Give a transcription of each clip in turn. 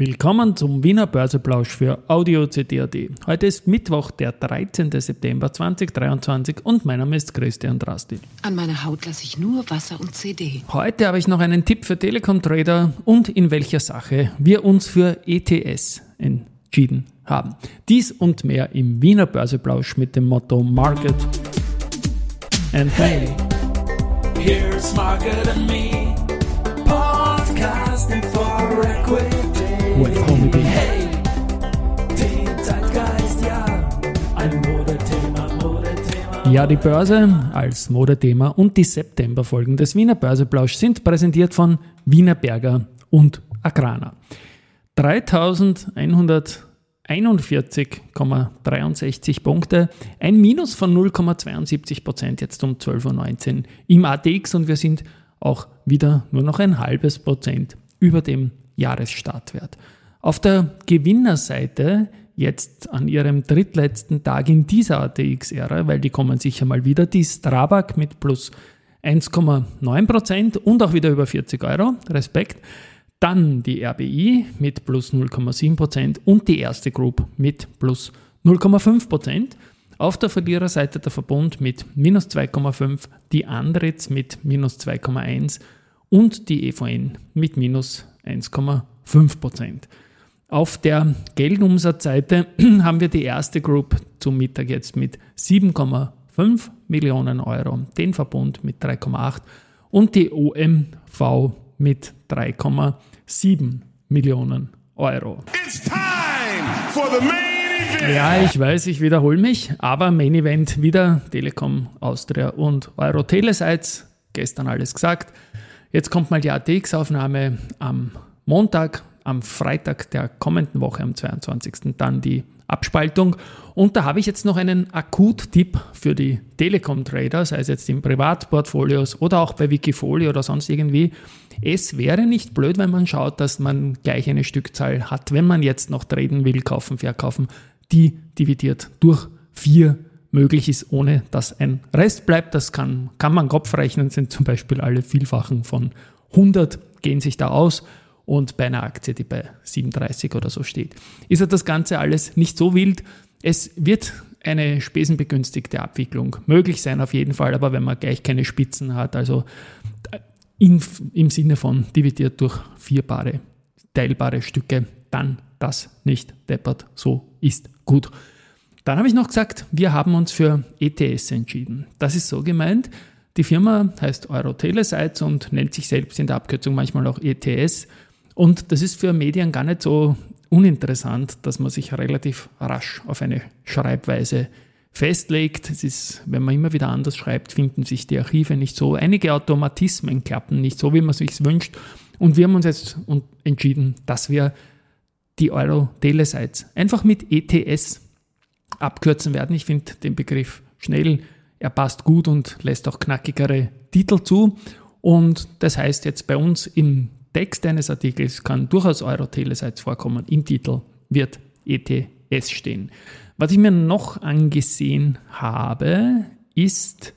Willkommen zum Wiener Börseplausch für Audio CD.at. Heute ist Mittwoch, der 13. September 2023 und mein Name ist Christian Drastil. An meiner Haut lasse ich nur Wasser und CD. Heute habe ich noch einen Tipp für Telekom-Trader und in welcher Sache wir uns für ETS entschieden haben. Dies und mehr im Wiener Börseplausch mit dem Motto Market and Hey, here's Market and Me, podcasting for equity. Ja, die Börse als Modethema und die Septemberfolgen des Wiener Börseplausch sind präsentiert von Wiener Berger und Agrana. 3141,63 Punkte, ein Minus von 0,72 Prozent jetzt um 12.19 Uhr im ATX und wir sind auch wieder nur noch ein halbes Prozent über dem Jahresstartwert. Auf der Gewinnerseite jetzt an ihrem drittletzten Tag in dieser ATX-Ära, weil die kommen sicher mal wieder, die Strabag mit plus 1,9% und auch wieder über 40 Euro, Respekt. Dann die RBI mit plus 0,7% und die erste Group mit plus 0,5%. Auf der Verliererseite der Verbund mit minus 2,5, die Andritz mit minus 2,1% und die EVN mit minus 1,5%. Auf der Geldumsatzseite haben wir die erste Group zum Mittag jetzt mit 7,5 Millionen Euro, den Verbund mit 3,8 und die OMV mit 3,7 Millionen Euro. It's time for the main event. Ja, ich weiß, ich wiederhole mich, aber Main Event wieder Telekom Austria und Euro Telesites. Gestern alles gesagt. Jetzt kommt mal die ATX-Aufnahme am Montag, am Freitag der kommenden Woche, am 22. dann die Abspaltung. Und da habe ich jetzt noch einen Akut-Tipp für die Telekom-Trader, sei es jetzt in Privatportfolios oder auch bei Wikifolio oder sonst irgendwie. Es wäre nicht blöd, wenn man schaut, dass man gleich eine Stückzahl hat, wenn man jetzt noch traden will, kaufen, verkaufen, die dividiert durch vier möglich ist, ohne dass ein Rest bleibt. Das kann, kann man Kopf rechnen, sind zum Beispiel alle Vielfachen von 100, gehen sich da aus und bei einer Aktie, die bei 37 oder so steht, ist ja das Ganze alles nicht so wild. Es wird eine spesenbegünstigte Abwicklung möglich sein auf jeden Fall, aber wenn man gleich keine Spitzen hat, also in, im Sinne von dividiert durch vierbare, teilbare Stücke, dann das nicht deppert, so ist gut. Dann habe ich noch gesagt, wir haben uns für ETS entschieden. Das ist so gemeint, die Firma heißt Eurotelesites und nennt sich selbst in der Abkürzung manchmal auch ETS. Und das ist für Medien gar nicht so uninteressant, dass man sich relativ rasch auf eine Schreibweise festlegt. Es ist, wenn man immer wieder anders schreibt, finden sich die Archive nicht so. Einige Automatismen klappen nicht so, wie man sich wünscht. Und wir haben uns jetzt entschieden, dass wir die Euro-Telesites einfach mit ETS abkürzen werden. Ich finde den Begriff schnell, er passt gut und lässt auch knackigere Titel zu. Und das heißt jetzt bei uns im Text eines Artikels kann durchaus Euro-Telesites vorkommen. Im Titel wird ETS stehen. Was ich mir noch angesehen habe, ist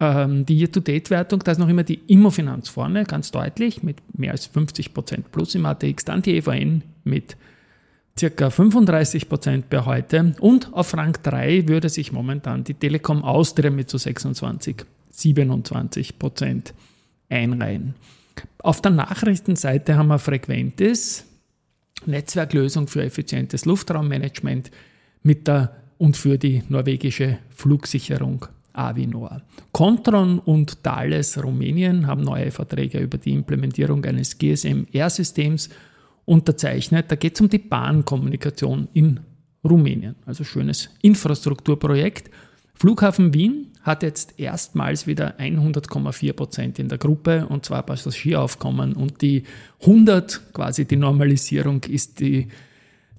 ähm, die Year-to-Date-Wertung. Da ist noch immer die Immofinanz vorne, ganz deutlich, mit mehr als 50% plus im ATX. Dann die EVN mit circa 35% per heute. Und auf Rang 3 würde sich momentan die Telekom Austria mit so 26, 27% einreihen. Auf der Nachrichtenseite haben wir Frequentis, Netzwerklösung für effizientes Luftraummanagement mit der und für die norwegische Flugsicherung Avinor. Contron und Thales Rumänien haben neue Verträge über die Implementierung eines GSM-R-Systems unterzeichnet. Da geht es um die Bahnkommunikation in Rumänien. Also schönes Infrastrukturprojekt. Flughafen Wien hat jetzt erstmals wieder 100,4 Prozent in der Gruppe und zwar Passagieraufkommen und die 100, quasi die Normalisierung, ist die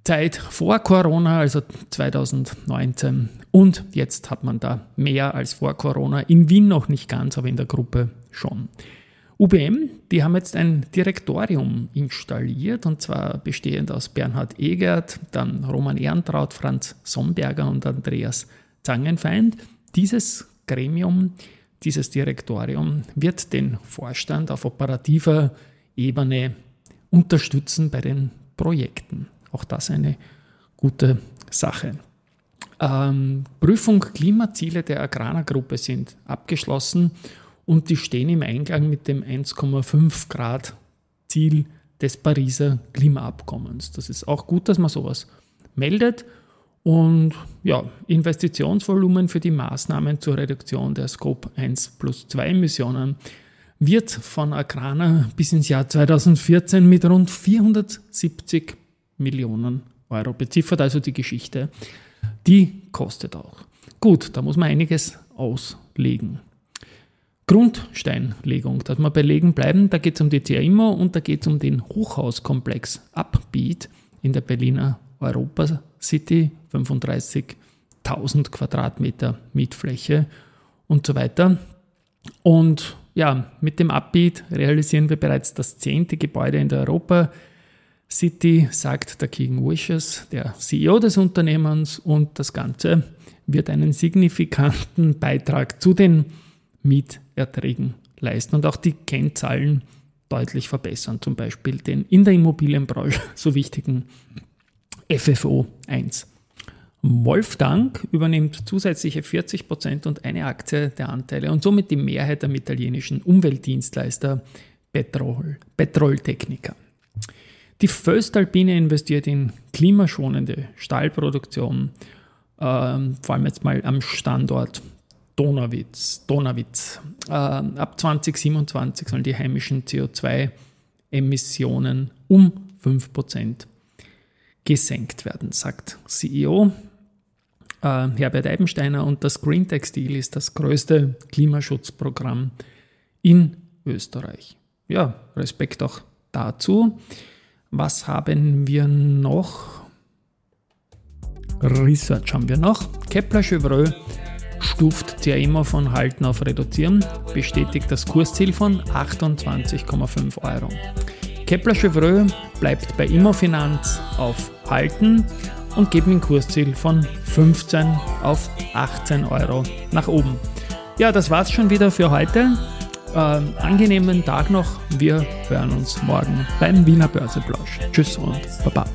Zeit vor Corona, also 2019. Und jetzt hat man da mehr als vor Corona. In Wien noch nicht ganz, aber in der Gruppe schon. UBM, die haben jetzt ein Direktorium installiert und zwar bestehend aus Bernhard Egert, dann Roman Ehrentraut, Franz Somberger und Andreas Zangenfeind. Dieses Gremium, dieses Direktorium wird den Vorstand auf operativer Ebene unterstützen bei den Projekten. Auch das eine gute Sache. Ähm, Prüfung Klimaziele der Agrana-Gruppe sind abgeschlossen und die stehen im Einklang mit dem 1,5 Grad Ziel des Pariser Klimaabkommens. Das ist auch gut, dass man sowas meldet. Und ja, Investitionsvolumen für die Maßnahmen zur Reduktion der Scope 1 plus 2 Emissionen wird von Agrana bis ins Jahr 2014 mit rund 470 Millionen Euro beziffert, also die Geschichte. Die kostet auch. Gut, da muss man einiges auslegen. Grundsteinlegung, dass wir bei Legen bleiben, da geht es um die TIMO und da geht es um den Hochhauskomplex Upbeat in der Berliner Europa City, 35.000 Quadratmeter Mietfläche und so weiter. Und ja, mit dem Upbeat realisieren wir bereits das zehnte Gebäude in der Europa City, sagt der King Wishes, der CEO des Unternehmens, und das Ganze wird einen signifikanten Beitrag zu den Mieterträgen leisten und auch die Kennzahlen deutlich verbessern, zum Beispiel den in der Immobilienbranche so wichtigen FFO 1. Wolfgang übernimmt zusätzliche 40% und eine Aktie der Anteile und somit die Mehrheit am italienischen Umweltdienstleister Petrol, Petroltechnica. Die Föstalpine investiert in klimaschonende Stahlproduktion, ähm, vor allem jetzt mal am Standort Donauwitz. Donauwitz. Äh, ab 2027 sollen die heimischen CO2-Emissionen um 5% gesenkt werden, sagt CEO äh, Herbert Eibensteiner. Und das Green Textil ist das größte Klimaschutzprogramm in Österreich. Ja, Respekt auch dazu. Was haben wir noch? Research haben wir noch. Kepler Chevreux stuft CAIMO von Halten auf Reduzieren, bestätigt das Kursziel von 28,5 Euro. Kepler Chevreux bleibt bei Immofinanz auf Halten und gibt ein Kursziel von 15 auf 18 Euro nach oben. Ja, das war's schon wieder für heute. Ähm, angenehmen Tag noch. Wir hören uns morgen beim Wiener Börseplausch. Tschüss und Baba.